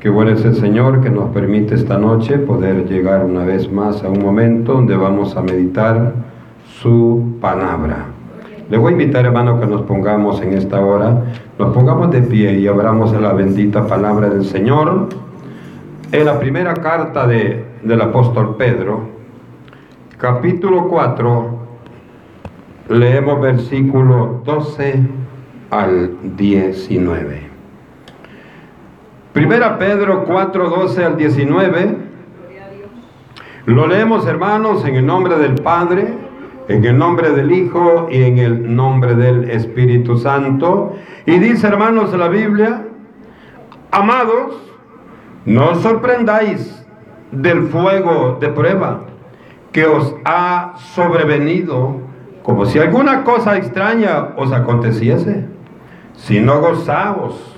Qué bueno es el Señor que nos permite esta noche poder llegar una vez más a un momento donde vamos a meditar su palabra. Le voy a invitar, hermano, que nos pongamos en esta hora, nos pongamos de pie y abramos la bendita palabra del Señor. En la primera carta de, del apóstol Pedro, capítulo 4, leemos versículo 12 al 19. Primera Pedro 4, 12 al 19. Lo leemos, hermanos, en el nombre del Padre, en el nombre del Hijo y en el nombre del Espíritu Santo. Y dice, hermanos, la Biblia, amados, no sorprendáis del fuego de prueba que os ha sobrevenido, como si alguna cosa extraña os aconteciese, sino gozaos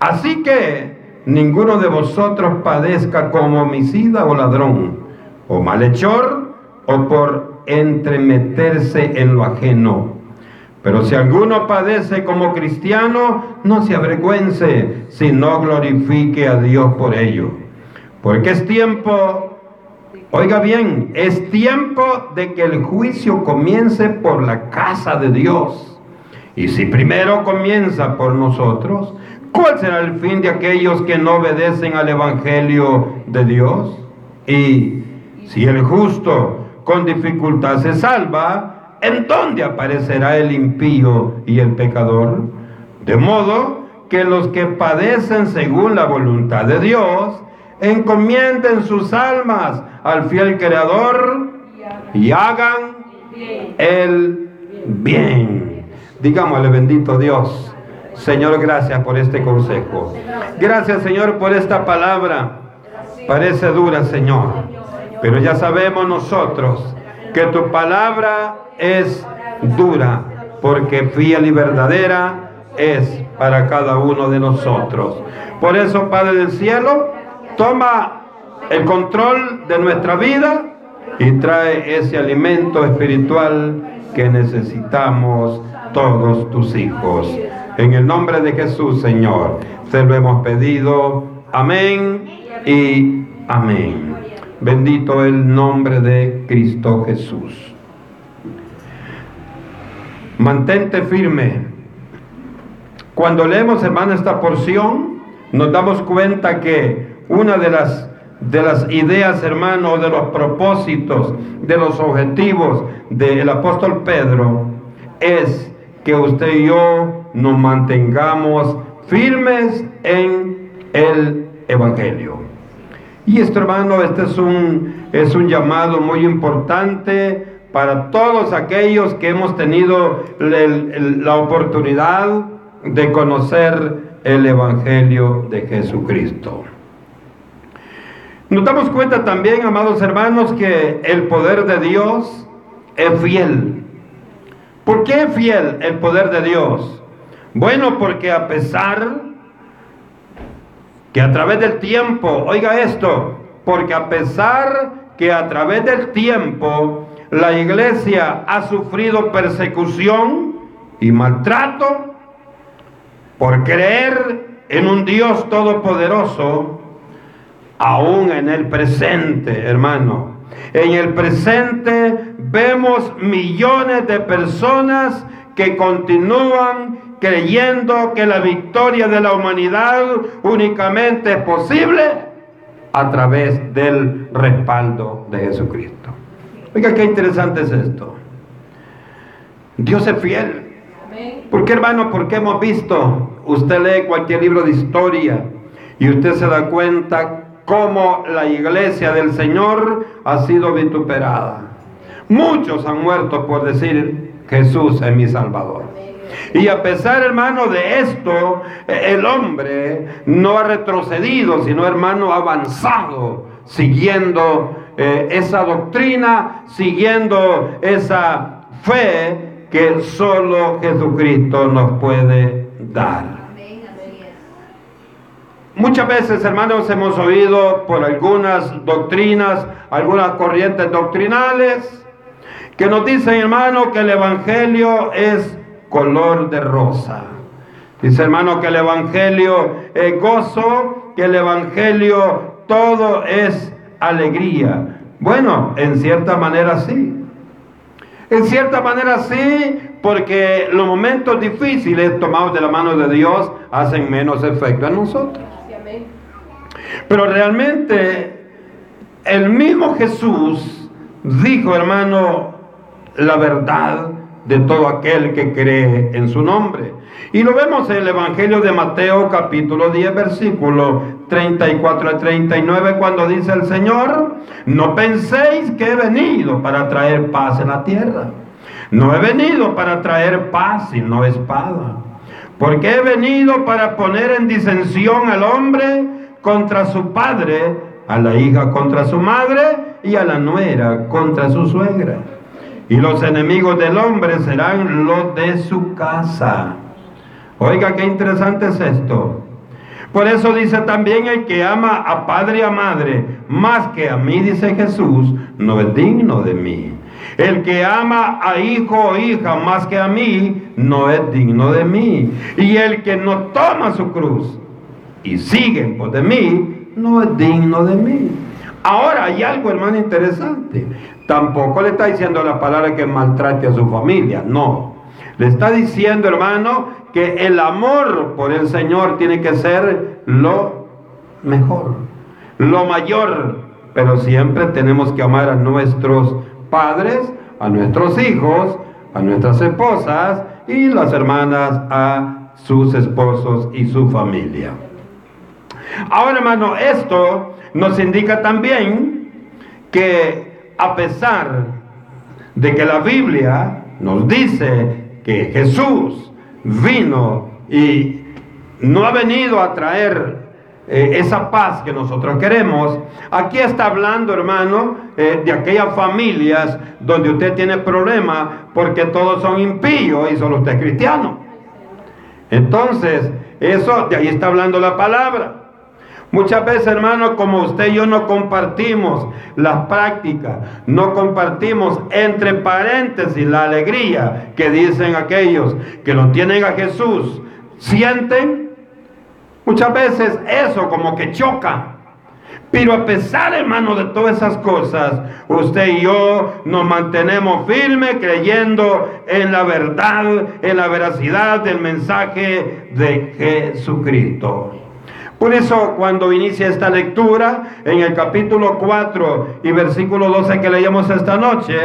Así que ninguno de vosotros padezca como homicida o ladrón, o malhechor, o por entremeterse en lo ajeno. Pero si alguno padece como cristiano, no se avergüence, sino glorifique a Dios por ello. Porque es tiempo, oiga bien, es tiempo de que el juicio comience por la casa de Dios. Y si primero comienza por nosotros, ¿Cuál será el fin de aquellos que no obedecen al Evangelio de Dios? Y si el justo con dificultad se salva, ¿en dónde aparecerá el impío y el pecador? De modo que los que padecen según la voluntad de Dios, encomienden sus almas al fiel Creador y hagan el bien. Digámosle bendito Dios. Señor, gracias por este consejo. Gracias, Señor, por esta palabra. Parece dura, Señor. Pero ya sabemos nosotros que tu palabra es dura, porque fiel y verdadera es para cada uno de nosotros. Por eso, Padre del Cielo, toma el control de nuestra vida y trae ese alimento espiritual que necesitamos todos tus hijos. En el nombre de Jesús, Señor, se lo hemos pedido. Amén y amén. Bendito el nombre de Cristo Jesús. Mantente firme. Cuando leemos, hermano, esta porción, nos damos cuenta que una de las de las ideas, hermano, de los propósitos, de los objetivos del apóstol Pedro es que usted y yo nos mantengamos firmes en el Evangelio. Y esto, hermano, este es un, es un llamado muy importante para todos aquellos que hemos tenido la oportunidad de conocer el Evangelio de Jesucristo. Nos damos cuenta también, amados hermanos, que el poder de Dios es fiel. ¿Por qué es fiel el poder de Dios? Bueno, porque a pesar que a través del tiempo, oiga esto, porque a pesar que a través del tiempo la iglesia ha sufrido persecución y maltrato por creer en un Dios todopoderoso, aún en el presente, hermano, en el presente vemos millones de personas que continúan creyendo que la victoria de la humanidad únicamente es posible a través del respaldo de Jesucristo. Oiga, qué interesante es esto. Dios es fiel. ¿Por qué, hermano? Porque hemos visto, usted lee cualquier libro de historia y usted se da cuenta cómo la iglesia del Señor ha sido vituperada. Muchos han muerto por decir Jesús es mi Salvador. Y a pesar, hermano, de esto, el hombre no ha retrocedido, sino, hermano, ha avanzado, siguiendo eh, esa doctrina, siguiendo esa fe que solo Jesucristo nos puede dar. Muchas veces, hermanos, hemos oído por algunas doctrinas, algunas corrientes doctrinales, que nos dicen, hermano, que el Evangelio es color de rosa. Dice, hermano, que el Evangelio es gozo, que el Evangelio todo es alegría. Bueno, en cierta manera sí. En cierta manera sí, porque los momentos difíciles tomados de la mano de Dios hacen menos efecto en nosotros. Pero realmente el mismo Jesús dijo, hermano, la verdad de todo aquel que cree en su nombre. Y lo vemos en el Evangelio de Mateo capítulo 10 versículo 34 a 39 cuando dice el Señor, no penséis que he venido para traer paz en la tierra. No he venido para traer paz sino espada. Porque he venido para poner en disensión al hombre contra su padre, a la hija contra su madre y a la nuera contra su suegra. Y los enemigos del hombre serán los de su casa. Oiga, qué interesante es esto. Por eso dice también el que ama a padre y a madre más que a mí, dice Jesús, no es digno de mí. El que ama a hijo o hija más que a mí, no es digno de mí. Y el que no toma su cruz y sigue por de mí, no es digno de mí. Ahora hay algo, hermano, interesante. Tampoco le está diciendo la palabra que maltrate a su familia, no. Le está diciendo, hermano, que el amor por el Señor tiene que ser lo mejor, lo mayor. Pero siempre tenemos que amar a nuestros padres, a nuestros hijos, a nuestras esposas y las hermanas a sus esposos y su familia. Ahora, hermano, esto nos indica también que a pesar de que la Biblia nos dice que Jesús vino y no ha venido a traer eh, esa paz que nosotros queremos. Aquí está hablando, hermano, eh, de aquellas familias donde usted tiene problemas porque todos son impíos y solo usted es cristiano. Entonces, eso, de ahí está hablando la palabra. Muchas veces, hermanos, como usted y yo no compartimos las prácticas, no compartimos entre paréntesis la alegría que dicen aquellos que lo tienen a Jesús, sienten muchas veces eso como que choca. Pero a pesar, hermano, de todas esas cosas, usted y yo nos mantenemos firmes creyendo en la verdad, en la veracidad del mensaje de Jesucristo. Por eso cuando inicia esta lectura, en el capítulo 4 y versículo 12 que leíamos esta noche,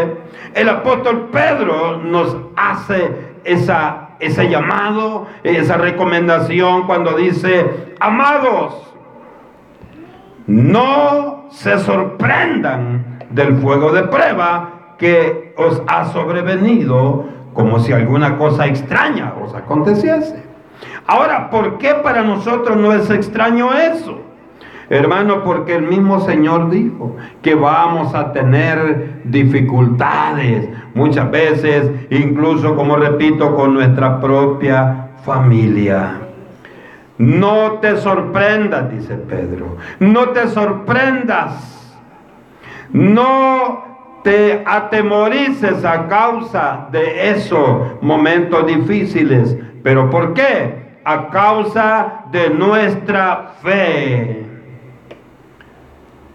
el apóstol Pedro nos hace esa, ese llamado, esa recomendación cuando dice, amados, no se sorprendan del fuego de prueba que os ha sobrevenido como si alguna cosa extraña os aconteciese. Ahora, ¿por qué para nosotros no es extraño eso? Hermano, porque el mismo Señor dijo que vamos a tener dificultades muchas veces, incluso como repito, con nuestra propia familia. No te sorprendas, dice Pedro, no te sorprendas. No te atemorices a causa de esos momentos difíciles. ¿Pero por qué? a causa de nuestra fe.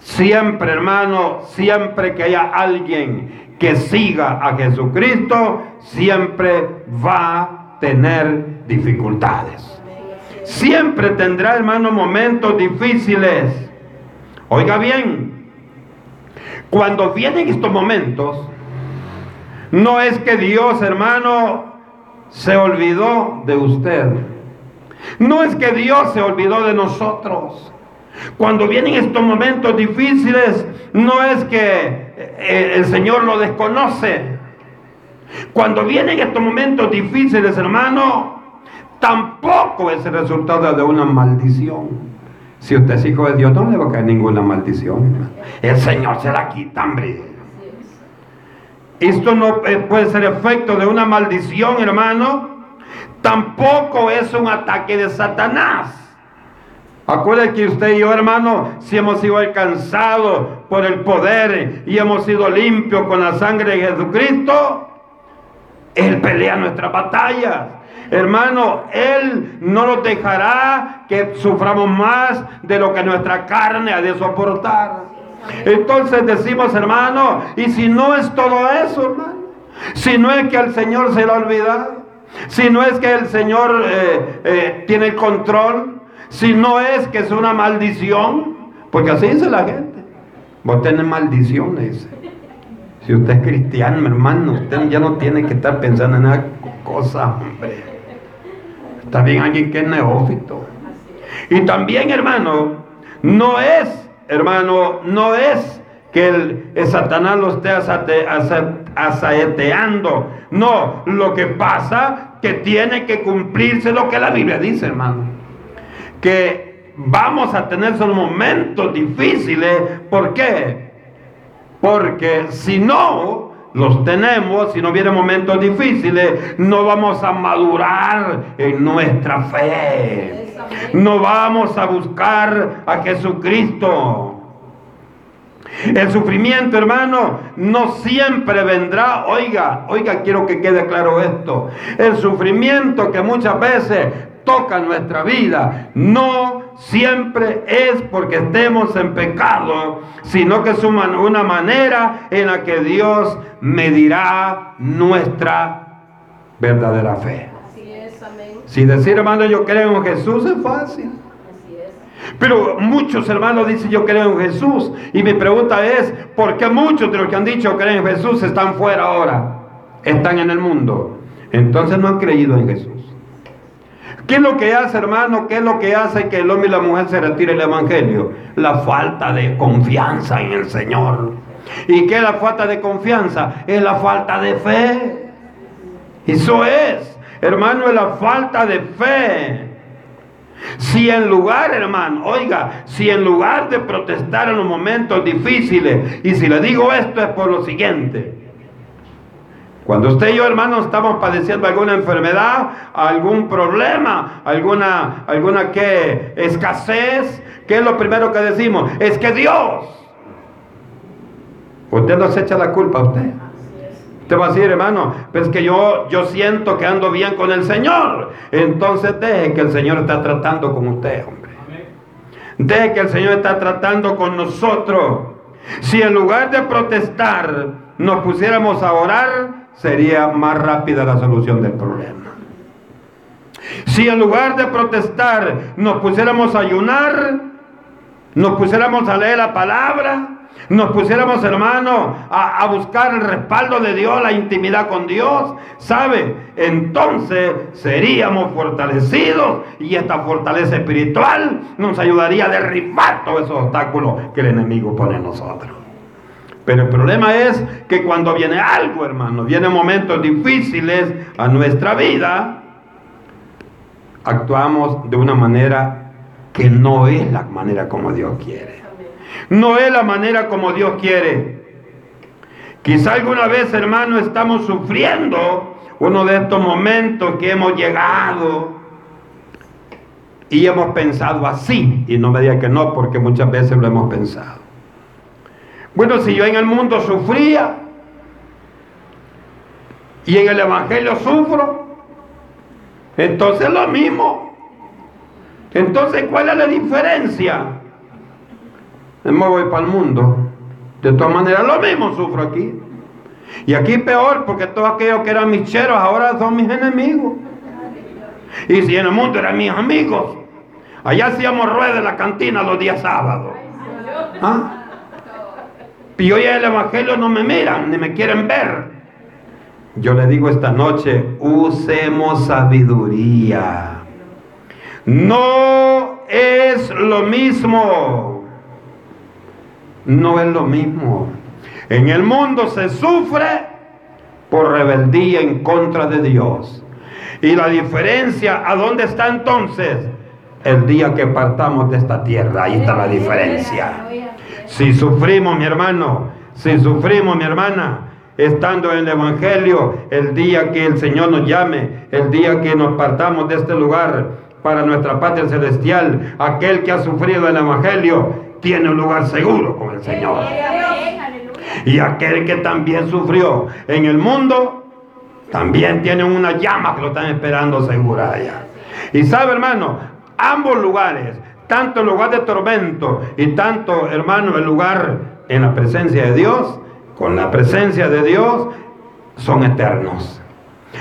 Siempre, hermano, siempre que haya alguien que siga a Jesucristo, siempre va a tener dificultades. Siempre tendrá, hermano, momentos difíciles. Oiga bien, cuando vienen estos momentos, no es que Dios, hermano, se olvidó de usted. No es que Dios se olvidó de nosotros. Cuando vienen estos momentos difíciles, no es que eh, el Señor lo desconoce. Cuando vienen estos momentos difíciles, hermano, tampoco es el resultado de una maldición. Si usted es hijo de Dios, no le va a caer ninguna maldición. El Señor se la quita, hombre. Esto no puede ser efecto de una maldición, hermano. Tampoco es un ataque de Satanás. Acuérdense que usted y yo, hermano, si hemos sido alcanzados por el poder y hemos sido limpios con la sangre de Jesucristo, Él pelea nuestras batallas. Hermano, Él no nos dejará que suframos más de lo que nuestra carne ha de soportar. Entonces decimos, hermano, y si no es todo eso, hermano, si no es que al Señor se lo ha olvidado, si no es que el Señor eh, eh, tiene el control, si no es que es una maldición, porque así dice la gente. Vos tenés maldiciones. Si usted es cristiano, hermano, usted ya no tiene que estar pensando en esa cosa, hombre. Está bien alguien que es neófito. Y también, hermano, no es, hermano, no es que el, Satanás lo esté asaeteando. No, lo que pasa que tiene que cumplirse lo que la Biblia dice, hermano que vamos a tener esos momentos difíciles. ¿Por qué? Porque si no los tenemos, si no vienen momentos difíciles, no vamos a madurar en nuestra fe. No vamos a buscar a Jesucristo. El sufrimiento, hermano, no siempre vendrá. Oiga, oiga, quiero que quede claro esto. El sufrimiento que muchas veces toca nuestra vida no siempre es porque estemos en pecado, sino que es una manera en la que Dios medirá nuestra verdadera fe. Si decir, hermano, yo creo en Jesús es fácil. Pero muchos hermanos dicen yo creo en Jesús. Y mi pregunta es, ¿por qué muchos de los que han dicho creen en Jesús están fuera ahora? Están en el mundo. Entonces no han creído en Jesús. ¿Qué es lo que hace, hermano? ¿Qué es lo que hace que el hombre y la mujer se retire el evangelio? La falta de confianza en el Señor. ¿Y qué es la falta de confianza? Es la falta de fe. Eso es, hermano, es la falta de fe. Si en lugar, hermano, oiga, si en lugar de protestar en los momentos difíciles, y si le digo esto es por lo siguiente, cuando usted y yo, hermano, estamos padeciendo alguna enfermedad, algún problema, alguna, alguna ¿qué? escasez, ¿qué es lo primero que decimos? Es que Dios. Usted nos echa la culpa a usted. Usted va a decir, hermano, pues que yo, yo siento que ando bien con el Señor. Entonces deje que el Señor está tratando con usted, hombre. Deje que el Señor está tratando con nosotros. Si en lugar de protestar nos pusiéramos a orar, sería más rápida la solución del problema. Si en lugar de protestar nos pusiéramos a ayunar, nos pusiéramos a leer la palabra, nos pusiéramos, hermano, a, buscar el respaldo de Dios, la intimidad con Dios, ¿sabe? Entonces seríamos fortalecidos y esta fortaleza espiritual nos ayudaría a derribar todos esos obstáculos que el enemigo pone en nosotros. Pero el problema es que cuando viene algo, hermano, vienen momentos difíciles a nuestra vida, actuamos de una manera que no es la manera como Dios quiere. No es la manera como Dios quiere. Quizá alguna vez, hermano, estamos sufriendo uno de estos momentos que hemos llegado y hemos pensado así. Y no me diga que no, porque muchas veces lo hemos pensado. Bueno, si yo en el mundo sufría y en el Evangelio sufro, entonces lo mismo. Entonces, ¿cuál es la diferencia? Me voy para el mundo. De todas maneras, lo mismo sufro aquí. Y aquí peor, porque todos aquellos que eran mis cheros ahora son mis enemigos. Y si en el mundo eran mis amigos, allá hacíamos ruedas en la cantina los días sábados. ¿Ah? Y hoy el Evangelio no me miran, ni me quieren ver. Yo le digo esta noche, usemos sabiduría. No es lo mismo. No es lo mismo. En el mundo se sufre por rebeldía en contra de Dios. Y la diferencia, ¿a dónde está entonces? El día que partamos de esta tierra, ahí está la diferencia. Si sufrimos, mi hermano, si sufrimos, mi hermana, estando en el Evangelio, el día que el Señor nos llame, el día que nos partamos de este lugar para nuestra patria celestial, aquel que ha sufrido el Evangelio tiene un lugar seguro con el Señor. Y aquel que también sufrió en el mundo, también tiene una llama que lo están esperando segura allá. Y sabe, hermano, ambos lugares, tanto el lugar de tormento y tanto, hermano, el lugar en la presencia de Dios, con la presencia de Dios, son eternos.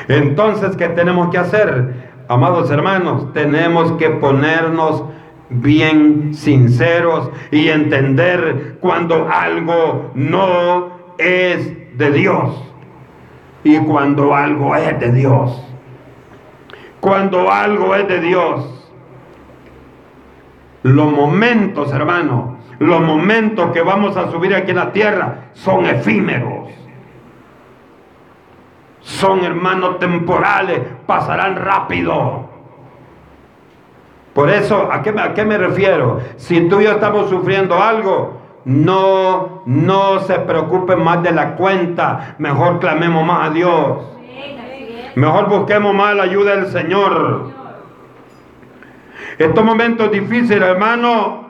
Entonces, ¿qué tenemos que hacer? Amados hermanos, tenemos que ponernos bien sinceros y entender cuando algo no es de Dios y cuando algo es de Dios. Cuando algo es de Dios. Los momentos, hermano, los momentos que vamos a subir aquí en la tierra son efímeros. Son hermanos temporales, pasarán rápido. Por eso, ¿a qué, ¿a qué me refiero? Si tú y yo estamos sufriendo algo, no, no se preocupen más de la cuenta. Mejor clamemos más a Dios. Mejor busquemos más la ayuda del Señor. Estos momentos difíciles, hermano,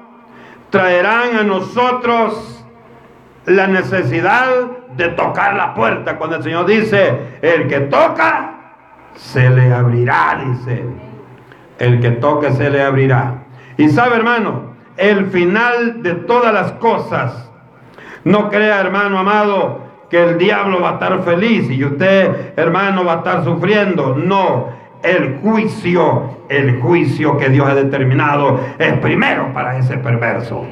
traerán a nosotros la necesidad de tocar la puerta. Cuando el Señor dice, el que toca, se le abrirá, dice el que toque se le abrirá. Y sabe, hermano, el final de todas las cosas. No crea, hermano amado, que el diablo va a estar feliz y usted, hermano, va a estar sufriendo. No, el juicio, el juicio que Dios ha determinado es primero para ese perverso.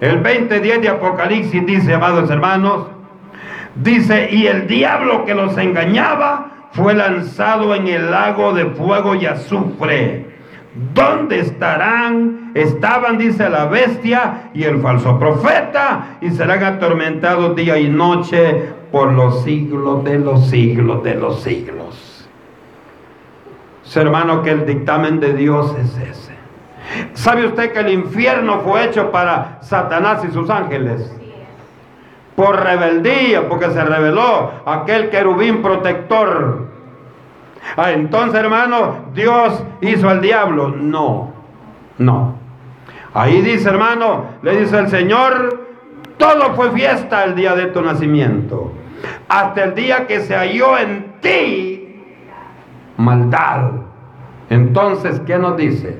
El 20.10 de Apocalipsis dice, amados hermanos, dice, y el diablo que los engañaba fue lanzado en el lago de fuego y azufre. ¿Dónde estarán? Estaban, dice la bestia y el falso profeta, y serán atormentados día y noche por los siglos de los siglos de los siglos. hermano, que el dictamen de Dios es ese. ¿Sabe usted que el infierno fue hecho para Satanás y sus ángeles? por rebeldía, porque se rebeló aquel querubín protector. Ah, entonces, hermano, Dios hizo al diablo. No, no. Ahí dice, hermano, le dice el Señor, todo fue fiesta el día de tu nacimiento. Hasta el día que se halló en ti maldad. Entonces, ¿qué nos dice?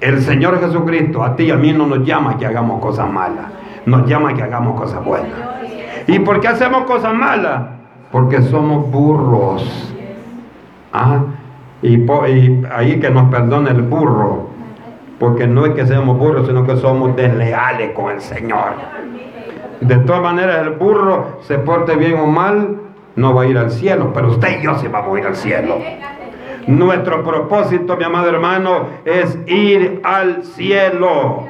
El Señor Jesucristo a ti y a mí no nos llama que hagamos cosas malas nos llama que hagamos cosas buenas. ¿Y por qué hacemos cosas malas? Porque somos burros. ¿Ah? Y, ahí que nos perdone el burro. Porque no es que seamos burros, sino que somos desleales con el Señor. De todas maneras, el burro se porte bien o mal, no va a ir al cielo, pero usted y yo sí vamos a ir al cielo. Nuestro propósito, mi amado hermano, es ir al cielo.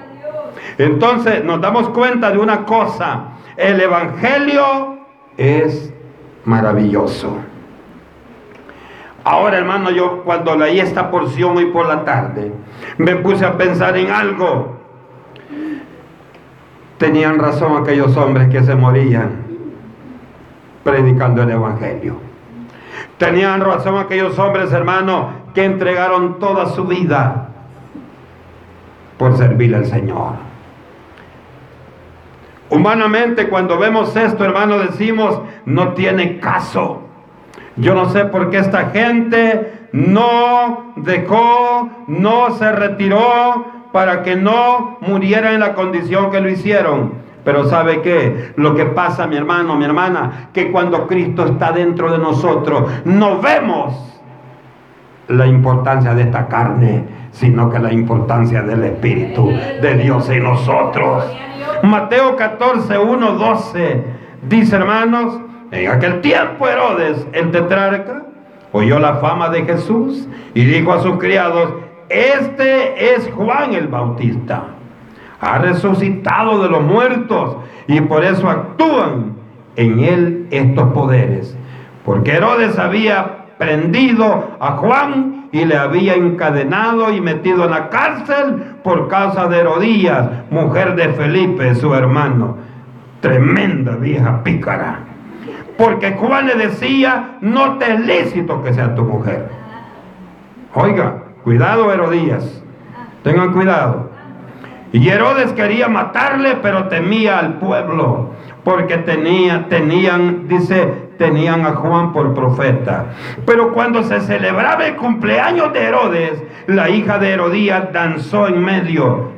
Entonces nos damos cuenta de una cosa, el Evangelio es maravilloso. Ahora, hermano, yo cuando leí esta porción hoy por la tarde, me puse a pensar en algo. Tenían razón aquellos hombres que se morían predicando el Evangelio. Tenían razón aquellos hombres, hermano, que entregaron toda su vida por servir al Señor. Humanamente cuando vemos esto, hermano, decimos, no tiene caso. Yo no sé por qué esta gente no dejó, no se retiró para que no muriera en la condición que lo hicieron. Pero ¿sabe qué? Lo que pasa, mi hermano, mi hermana, que cuando Cristo está dentro de nosotros, no vemos la importancia de esta carne, sino que la importancia del Espíritu de Dios en nosotros. Mateo 14, 1, 12 dice, hermanos, en aquel tiempo Herodes, el tetrarca, oyó la fama de Jesús y dijo a sus criados, este es Juan el Bautista. Ha resucitado de los muertos y por eso actúan en él estos poderes. Porque Herodes había prendido a Juan y le había encadenado y metido en la cárcel por causa de Herodías, mujer de Felipe, su hermano. Tremenda vieja pícara. Porque Juan le decía, no te es lícito que sea tu mujer. Oiga, cuidado Herodías. Tengan cuidado. Y Herodes quería matarle, pero temía al pueblo, porque tenía, tenían, dice, tenían a Juan por profeta. Pero cuando se celebraba el cumpleaños de Herodes, la hija de Herodías danzó en medio,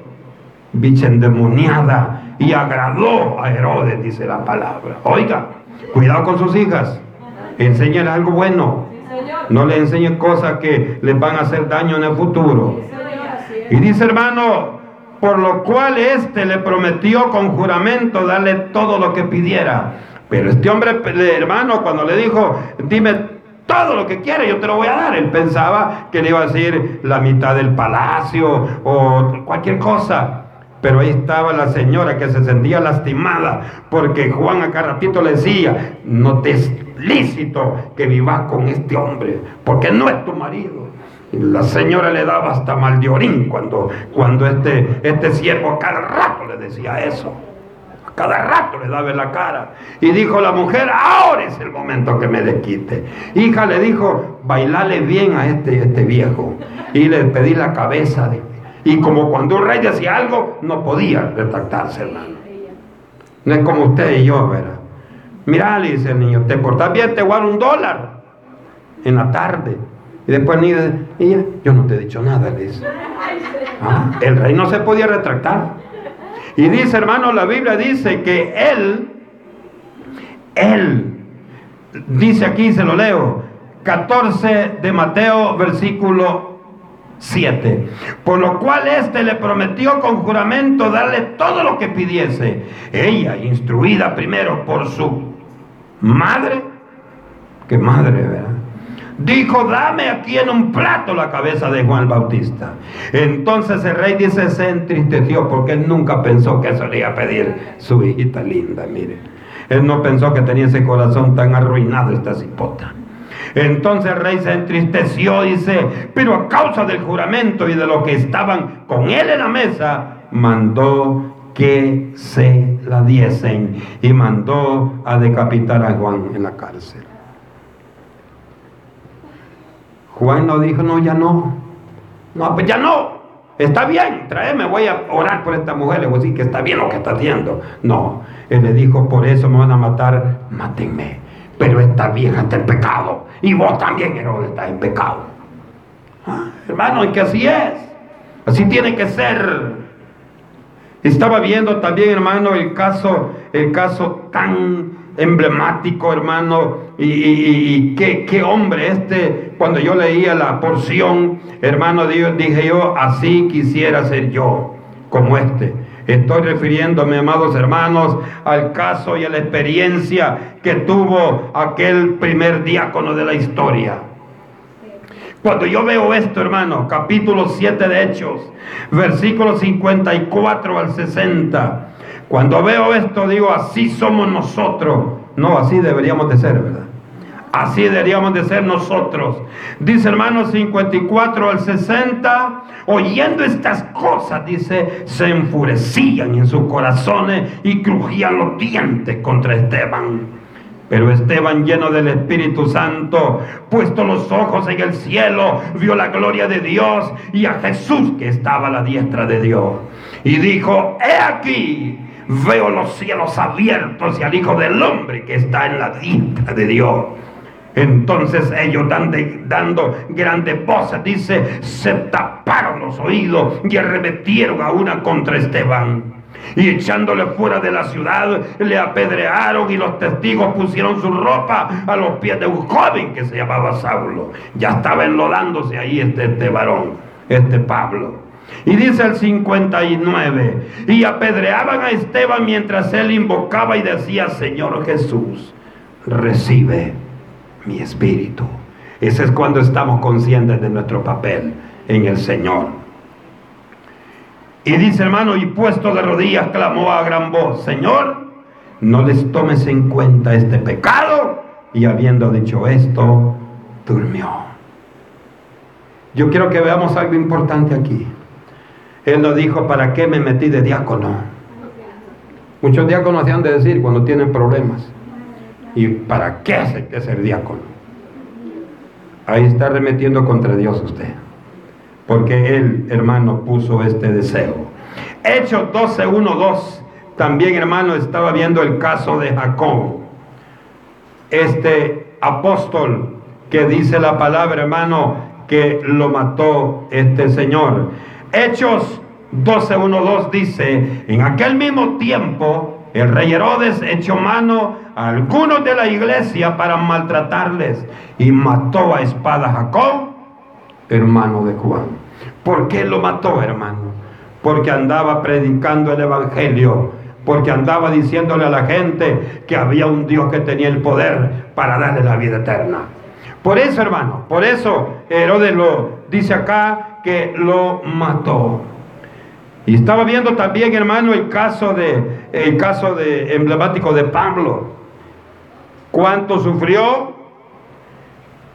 bicha endemoniada, y agradó a Herodes, dice la palabra. Oiga, cuidado con sus hijas, enséñale algo bueno. No le enseñen cosas que les van a hacer daño en el futuro. Y dice hermano, por lo cual éste le prometió con juramento darle todo lo que pidiera. Pero este hombre, hermano, cuando le dijo, dime todo lo que quiere, yo te lo voy a dar. Él pensaba que le iba a decir la mitad del palacio o cualquier cosa. Pero ahí estaba la señora que se sentía lastimada porque Juan acá ratito le decía, no te es lícito que vivas con este hombre porque no es tu marido. La señora le daba hasta mal de orín cuando, cuando este, este siervo a cada rato le decía eso. A cada rato le daba en la cara. Y dijo la mujer, ahora es el momento que me desquite. Hija le dijo, bailale bien a este, este viejo. Y le pedí la cabeza. De, y como cuando un rey decía algo, no podía retractarse, hermano. No es como usted y yo, ¿verdad? Mira, le dice el niño, te portas bien, te guardo un dólar en la tarde. Y después ni ella, yo no te he dicho nada, le dice. Ah, el rey no se podía retractar. Y dice, hermano, la Biblia dice que él, él, dice aquí, se lo leo, 14 de Mateo, versículo 7. Por lo cual éste le prometió con juramento darle todo lo que pidiese. Ella, instruida primero por su madre, madre, ¿verdad? dijo, dame aquí en un plato la cabeza de Juan Bautista. Entonces el rey dice, se entristeció porque él nunca pensó que eso le iba a pedir su hijita linda, mire. Él no pensó que tenía ese corazón tan arruinado esta cipota. Entonces el rey se entristeció, dice, pero a causa del juramento y de lo que estaban con él en la mesa, mandó que se la diesen y mandó a decapitar a Juan en la cárcel. Juan no dijo, no, ya no. No, pues ya no. Está bien, tráeme, voy a orar por esta mujer, le voy a decir que está bien lo que está haciendo. No, él le dijo, por eso me van a matar, mátenme. Pero esta vieja está en pecado. Y vos también, Herodes, estás en pecado. Ah, hermano, y que así es. Así tiene que ser. Estaba viendo también, hermano, el caso, el caso tan emblemático, hermano, y, qué, hombre este, cuando yo leía la porción, hermano, dije yo, así quisiera ser yo, como este. Estoy refiriéndome, amados hermanos, al caso y a la experiencia que tuvo aquel primer diácono de la historia. Cuando yo veo esto, hermano, capítulo 7 de Hechos, versículos 54 al 60, cuando veo esto digo, así somos nosotros. No, así deberíamos de ser, ¿verdad? Así deberíamos de ser nosotros. Dice hermanos 54 al 60, oyendo estas cosas, dice, se enfurecían en sus corazones y crujían los dientes contra Esteban. Pero Esteban, lleno del Espíritu Santo, puesto los ojos en el cielo, vio la gloria de Dios y a Jesús que estaba a la diestra de Dios. Y dijo, he aquí veo los cielos abiertos y al Hijo del Hombre que está en la diestra de Dios. Entonces ellos dando, dando grandes voces, dice, se taparon los oídos y arremetieron a una contra Esteban. Y echándole fuera de la ciudad, le apedrearon y los testigos pusieron su ropa a los pies de un joven que se llamaba Saulo. Ya estaba enlodándose ahí este, este varón, este Pablo. Y dice el 59, y apedreaban a Esteban mientras él invocaba y decía, Señor Jesús, recibe mi espíritu. Ese es cuando estamos conscientes de nuestro papel en el Señor. Y dice hermano, y puesto de rodillas clamó a gran voz, Señor, no les tomes en cuenta este pecado. Y habiendo dicho esto, durmió. Yo quiero que veamos algo importante aquí. Él nos dijo, ¿para qué me metí de diácono? Muchos diáconos se han de decir cuando tienen problemas. ¿Y para qué hace que ser diácono? Ahí está remetiendo contra Dios usted. Porque él, hermano, puso este deseo. Hechos 12, 1, 2. También, hermano, estaba viendo el caso de Jacob. Este apóstol que dice la palabra, hermano, que lo mató este señor. Hechos 12, 1, 2 dice, en aquel mismo tiempo, el rey Herodes echó mano a algunos de la iglesia para maltratarles y mató a espada a Jacob, hermano de Juan. ¿Por qué lo mató, hermano? Porque andaba predicando el evangelio porque andaba diciéndole a la gente que había un Dios que tenía el poder para darle la vida eterna. Por eso, hermano, por eso Herodes lo dice acá que lo mató. Y estaba viendo también, hermano, el caso de el caso de emblemático de Pablo. Cuánto sufrió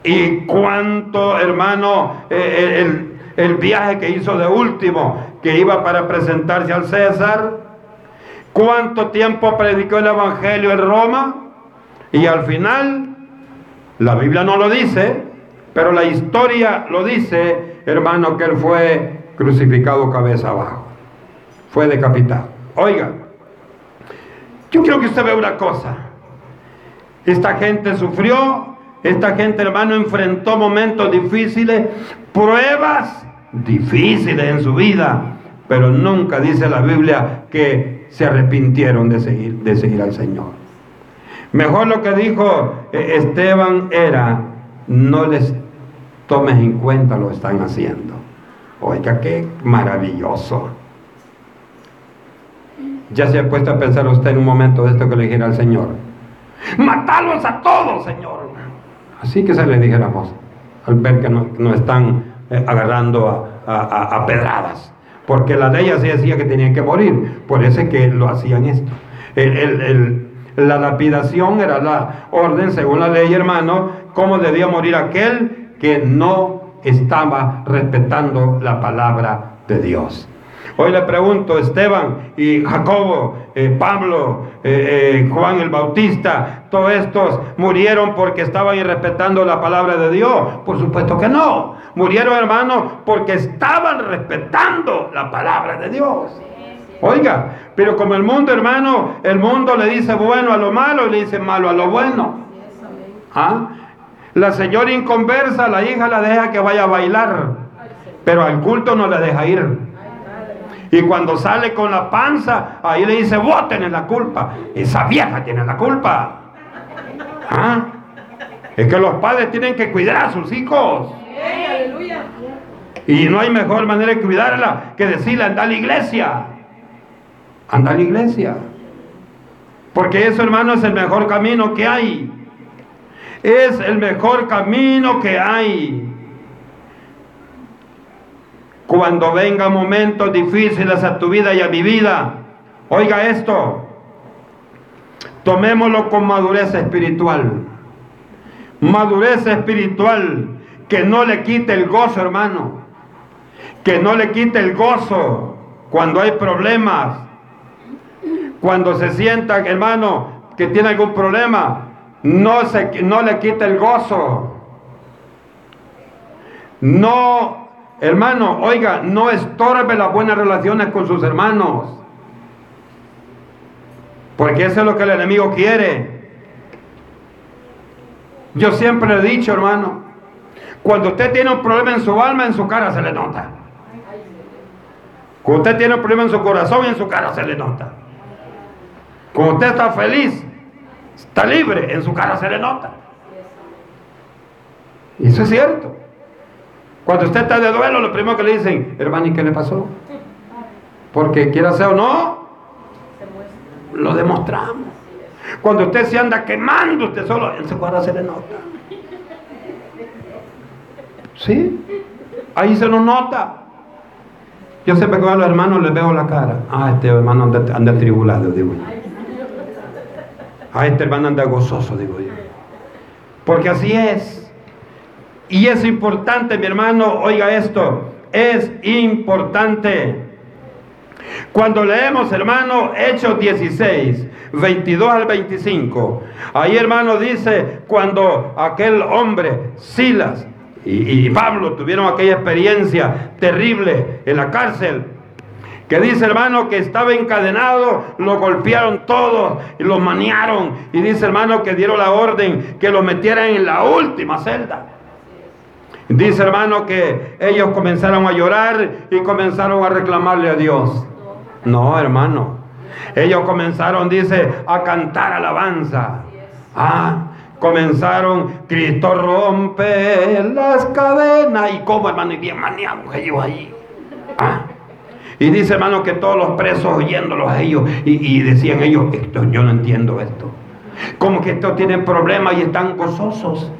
y cuánto, hermano, eh, el, el viaje que hizo de último, que iba para presentarse al César. Cuánto tiempo predicó el Evangelio en Roma. Y al final, la Biblia no lo dice, pero la historia lo dice, hermano, que él fue crucificado cabeza abajo, fue decapitado. Oiga, yo quiero que usted vea una cosa. Esta gente sufrió, esta gente, hermano, enfrentó momentos difíciles, pruebas difíciles en su vida, pero nunca dice la Biblia que se arrepintieron de seguir, de seguir al Señor. Mejor lo que dijo eh, Esteban era, no les tomes en cuenta lo que están haciendo. Oiga, qué maravilloso. Ya se ha puesto a pensar usted en un momento de esto que le dijera al Señor. Matarlos a todos, Señor. Así que se le dijéramos, al ver que nos están eh, agarrando a pedradas porque la ley así decía que tenían que morir, por eso es que lo hacían esto. la lapidación era la orden, según la ley, hermano, cómo debía morir aquel que no estaba respetando la palabra de Dios. Hoy le pregunto, Esteban y Jacobo, eh, Pablo, eh, eh, Juan el Bautista, todos estos murieron porque estaban irrespetando la palabra de Dios. Por supuesto que no. Murieron, hermanos, porque estaban respetando la palabra de Dios. Oiga, pero como el mundo, hermano, el mundo le dice bueno a lo malo y le dice malo a lo bueno. ¿Ah? La señora inconversa, la hija la deja que vaya a bailar, pero al culto no la deja ir. Y cuando sale con la panza, ahí le dice, vos tenés la culpa. Esa vieja tiene la culpa. ¿Ah? Es que los padres tienen que cuidar a sus hijos. Y no hay mejor manera de cuidarla que decirle, anda a la iglesia. Anda a la iglesia. Porque eso, hermano, es el mejor camino que hay. Es el mejor camino que hay. Cuando vengan momentos difíciles a tu vida y a mi vida, oiga esto, tomémoslo con madurez espiritual. Madurez espiritual que no le quite el gozo, hermano. Que no le quite el gozo cuando hay problemas. Cuando se sienta, hermano, que tiene algún problema, no, se, no le quite el gozo. No Hermano, oiga, no estorbe las buenas relaciones con sus hermanos. Porque eso es lo que el enemigo quiere. Yo siempre he dicho, hermano, cuando usted tiene un problema en su alma, en su cara se le nota. Cuando usted tiene un problema en su corazón, en su cara se le nota. Cuando usted está feliz, está libre, en su cara se le nota. Y eso es cierto. Cuando usted está de duelo, lo primero que le dicen, hermano, ¿y qué le pasó? Porque quiera ser o no, lo demostramos. Cuando usted se anda quemando, usted solo, en su cara se le nota. ¿Sí? Ahí se nos nota. Yo siempre que a los hermanos les veo la cara. Ah, este hermano anda, anda tribulado, digo. A este hermano anda gozoso, digo yo. Porque así es. Y es importante, mi hermano, oiga esto, es importante. Cuando leemos, hermano, Hechos 16, 22 al 25, ahí, hermano, dice, cuando aquel hombre, Silas y, y Pablo tuvieron aquella experiencia terrible en la cárcel, que dice hermano que estaba encadenado, lo golpearon todos y lo maniaron. Y dice hermano que dieron la orden que lo metieran en la última celda. Dice hermano que ellos comenzaron a llorar y comenzaron a reclamarle a Dios. No, hermano. Ellos comenzaron, dice, a cantar alabanza. Ah, comenzaron, Cristo rompe las cadenas. ¿Y cómo, hermano? Y bien maniados ellos allí. Ah. Y dice, hermano, que todos los presos oyéndolos a ellos y, decían ellos, esto, yo no entiendo esto. Como que estos tienen problemas y están gozosos.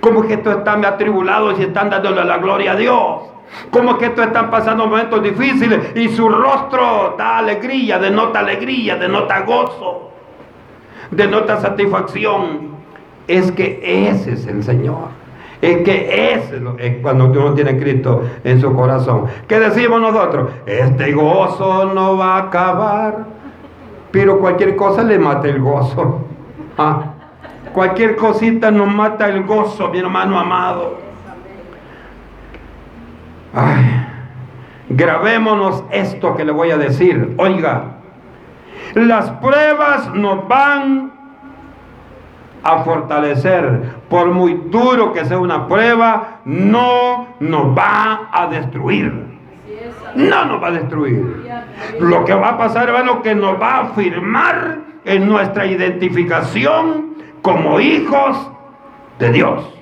Como que estos están atribulados y están dándole la gloria a Dios. Como que estos están pasando momentos difíciles y su rostro da alegría, denota alegría, denota gozo, denota satisfacción. Es que ese es el Señor. Es que es, cuando uno tiene Cristo en su corazón. ¿Qué decimos nosotros? Este gozo no va a acabar. Pero cualquier cosa le mata el gozo. Ah, cualquier cosita nos mata el gozo, mi hermano amado. Ay, grabémonos esto que le voy a decir. Oiga, las pruebas nos van a fortalecer. Por muy duro que sea una prueba, no nos va a destruir. No nos va a destruir. Lo que va a pasar, hermano, que nos va a afirmar en nuestra identificación como hijos de Dios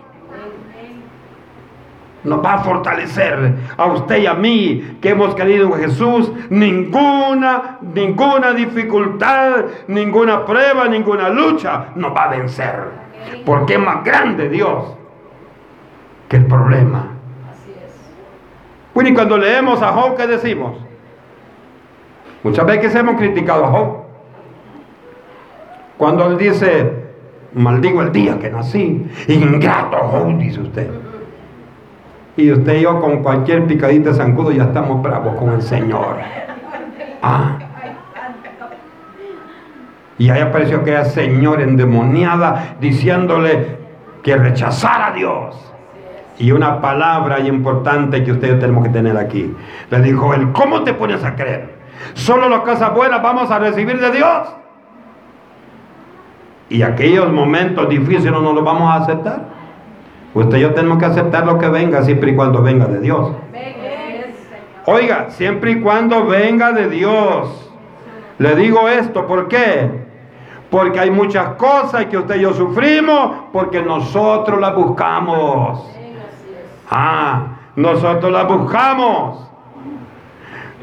nos va a fortalecer a usted y a mí que hemos creído en Jesús. Ninguna, ninguna dificultad, ninguna prueba, ninguna lucha nos va a vencer. Porque es más grande Dios que el problema. Bueno, y cuando leemos a Job, ¿qué decimos? Muchas veces hemos criticado a Job. Cuando él dice, maldigo el día que nací, ingrato Job, dice usted. Y usted y yo con cualquier picadita de zancudo ya estamos bravos con el Señor. Ah. Y ahí apareció aquella señora endemoniada diciéndole que rechazara a Dios. Y una palabra importante que ustedes tenemos que tener aquí. Le dijo él, ¿cómo te pones a creer? Solo las cosas buenas vamos a recibir de Dios. Y aquellos momentos difíciles no los vamos a aceptar. Usted y yo tenemos que aceptar lo que venga siempre y cuando venga de Dios. Oiga, siempre y cuando venga de Dios. Le digo esto, ¿por qué? Porque hay muchas cosas que usted y yo sufrimos porque nosotros las buscamos. Ah, nosotros las buscamos.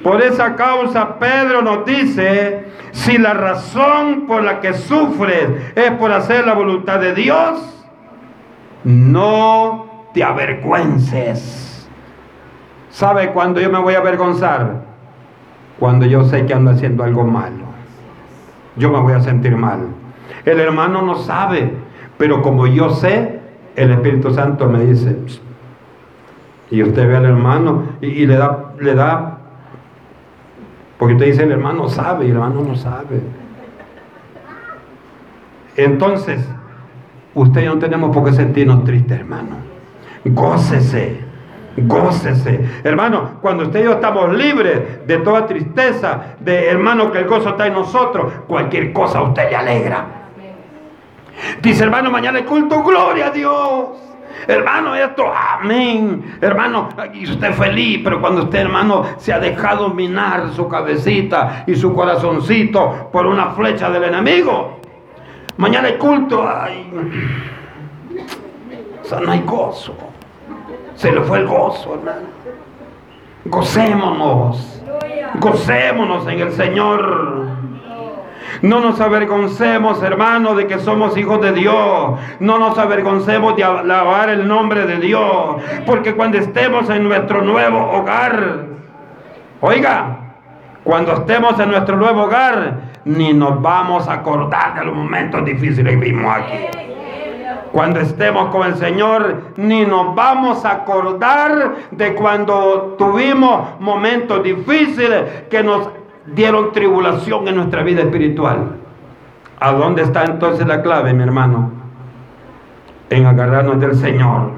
Por esa causa Pedro nos dice, si la razón por la que sufres es por hacer la voluntad de Dios, no te avergüences. ¿Sabe cuándo yo me voy a avergonzar? Cuando yo sé que ando haciendo algo malo. Yo me voy a sentir mal. El hermano no sabe, pero como yo sé, el Espíritu Santo me dice, y usted ve al hermano y, le da, le da, porque usted dice, el hermano sabe, y el hermano no sabe. Entonces, usted no tenemos por qué sentirnos tristes, hermano. Gócese, gócese. Hermano, cuando usted y yo estamos libres de toda tristeza, de hermano que el gozo está en nosotros, cualquier cosa a usted le alegra. Dice, hermano, mañana el culto, gloria a Dios. Hermano, esto, amén. Hermano, y usted feliz, pero cuando usted, hermano, se ha dejado minar su cabecita y su corazoncito por una flecha del enemigo, Mañana hay culto. Ay. O sea, no hay gozo. Se le fue el gozo, hermano. Gocémonos. Gocémonos en el Señor. No nos avergoncemos, hermano, de que somos hijos de Dios. No nos avergoncemos de alabar el nombre de Dios. Porque cuando estemos en nuestro nuevo hogar, oiga, cuando estemos en nuestro nuevo hogar, ni nos vamos a acordar de los momentos difíciles que vimos aquí. Cuando estemos con el Señor, ni nos vamos a acordar de cuando tuvimos momentos difíciles que nos dieron tribulación en nuestra vida espiritual. ¿A dónde está entonces la clave, mi hermano? En agarrarnos del Señor.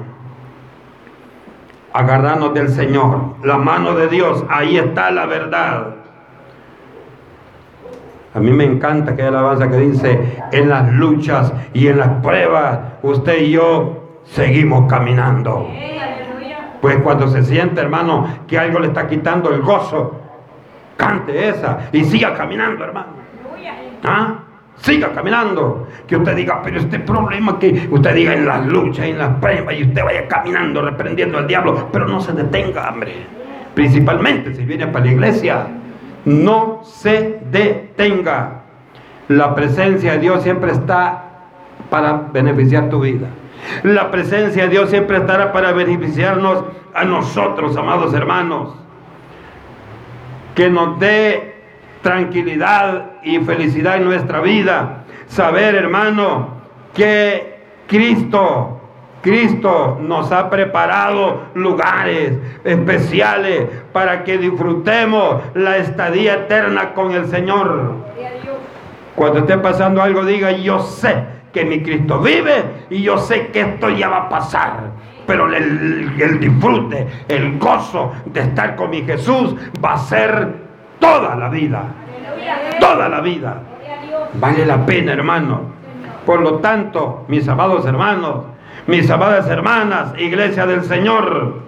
Agarrarnos del Señor. La mano de Dios, ahí está la verdad. A mí me encanta que hay alabanza que dice, en las luchas y en las pruebas, usted y yo seguimos caminando. Pues cuando se siente, hermano, que algo le está quitando el gozo, cante esa y siga caminando, hermano. ¿Ah? Siga caminando. Que usted diga, pero este problema que usted diga en las luchas, en las pruebas, y usted vaya caminando, reprendiendo al diablo, pero no se detenga, hombre. Principalmente si viene para la iglesia no se detenga. La presencia de Dios siempre está para beneficiar tu vida. La presencia de Dios siempre estará para beneficiarnos a nosotros, amados hermanos. Que nos dé tranquilidad y felicidad en nuestra vida. Saber, hermano, que Cristo Cristo nos ha preparado lugares especiales para que disfrutemos la estadía eterna con el Señor. Cuando esté pasando algo, diga, yo sé que mi Cristo vive y yo sé que esto ya va a pasar. Pero el, disfrute, el gozo de estar con mi Jesús va a ser toda la vida. Toda la vida. Vale la pena, hermano. Por lo tanto, mis amados hermanos, mis amadas hermanas, iglesia del Señor,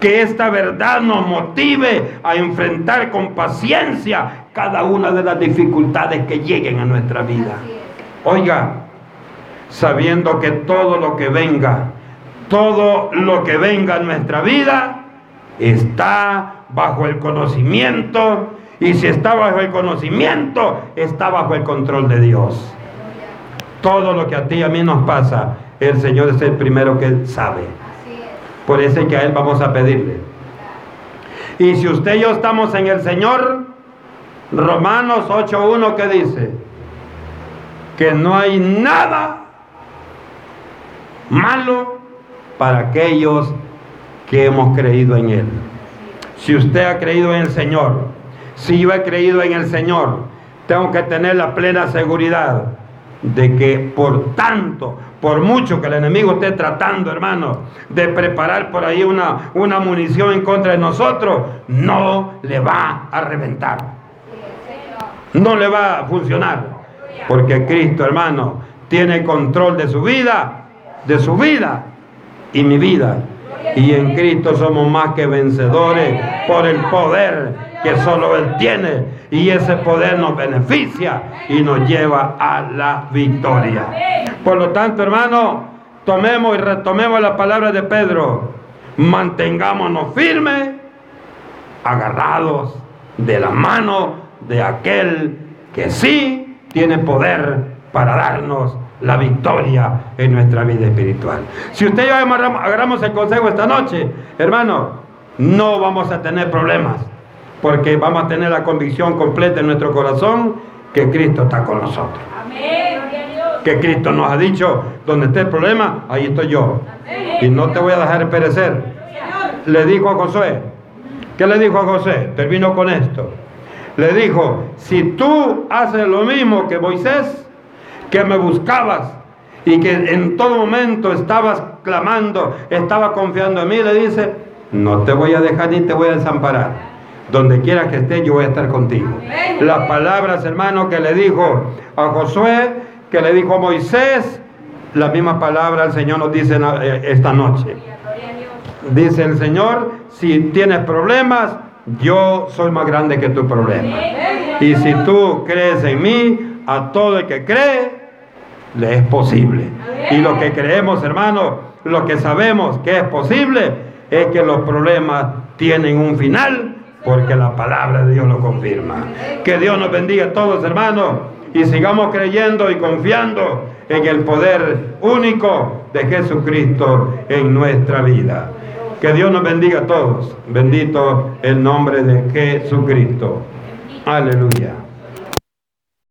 que esta verdad nos motive a enfrentar con paciencia cada una de las dificultades que lleguen a nuestra vida. Oiga, sabiendo que todo lo que venga, todo lo que venga a nuestra vida está bajo el conocimiento y si está bajo el conocimiento, está bajo el control de Dios. Todo lo que a ti y a mí nos pasa el Señor es el primero que sabe. Por eso es que a Él vamos a pedirle. Y si usted y yo estamos en el Señor, Romanos 8.1 que dice que no hay nada malo para aquellos que hemos creído en Él. Si usted ha creído en el Señor, si yo he creído en el Señor, tengo que tener la plena seguridad de que por tanto, por mucho que el enemigo esté tratando, hermano, de preparar por ahí una, una munición en contra de nosotros, no le va a reventar. No le va a funcionar. Porque Cristo, hermano, tiene control de su vida, de su vida y mi vida. Y en Cristo somos más que vencedores por el poder que solo Él tiene. Y ese poder nos beneficia y nos lleva a la victoria. Por lo tanto, hermano, tomemos y retomemos la palabra de Pedro. Mantengámonos firmes, agarrados de la mano de aquel que sí tiene poder para darnos la victoria en nuestra vida espiritual. Si usted y yo agarramos el consejo esta noche, hermano, no vamos a tener problemas porque vamos a tener la convicción completa en nuestro corazón que Cristo está con nosotros. Que Cristo nos ha dicho, donde esté el problema, ahí estoy yo. Y no te voy a dejar perecer. Le dijo a Josué, ¿qué le dijo a José? Termino con esto. Le dijo, si tú haces lo mismo que Moisés, que me buscabas y que en todo momento estabas clamando, estaba confiando en mí, le dice, no te voy a dejar ni te voy a desamparar. Donde quiera que esté, yo voy a estar contigo. Las palabras, hermano, que le dijo a Josué, que le dijo a Moisés, la misma palabra el Señor nos dice eh, esta noche. Dice el Señor, si tienes problemas, yo soy más grande que tu problema. Y si tú crees en mí, a todo el que cree, le es posible. Y lo que creemos, hermano, lo que sabemos que es posible, es que los problemas tienen un final porque la palabra de Dios lo confirma. Que Dios nos bendiga a todos, hermanos, y sigamos creyendo y confiando en el poder único de Jesucristo en nuestra vida. Que Dios nos bendiga a todos. Bendito el nombre de Jesucristo. Aleluya.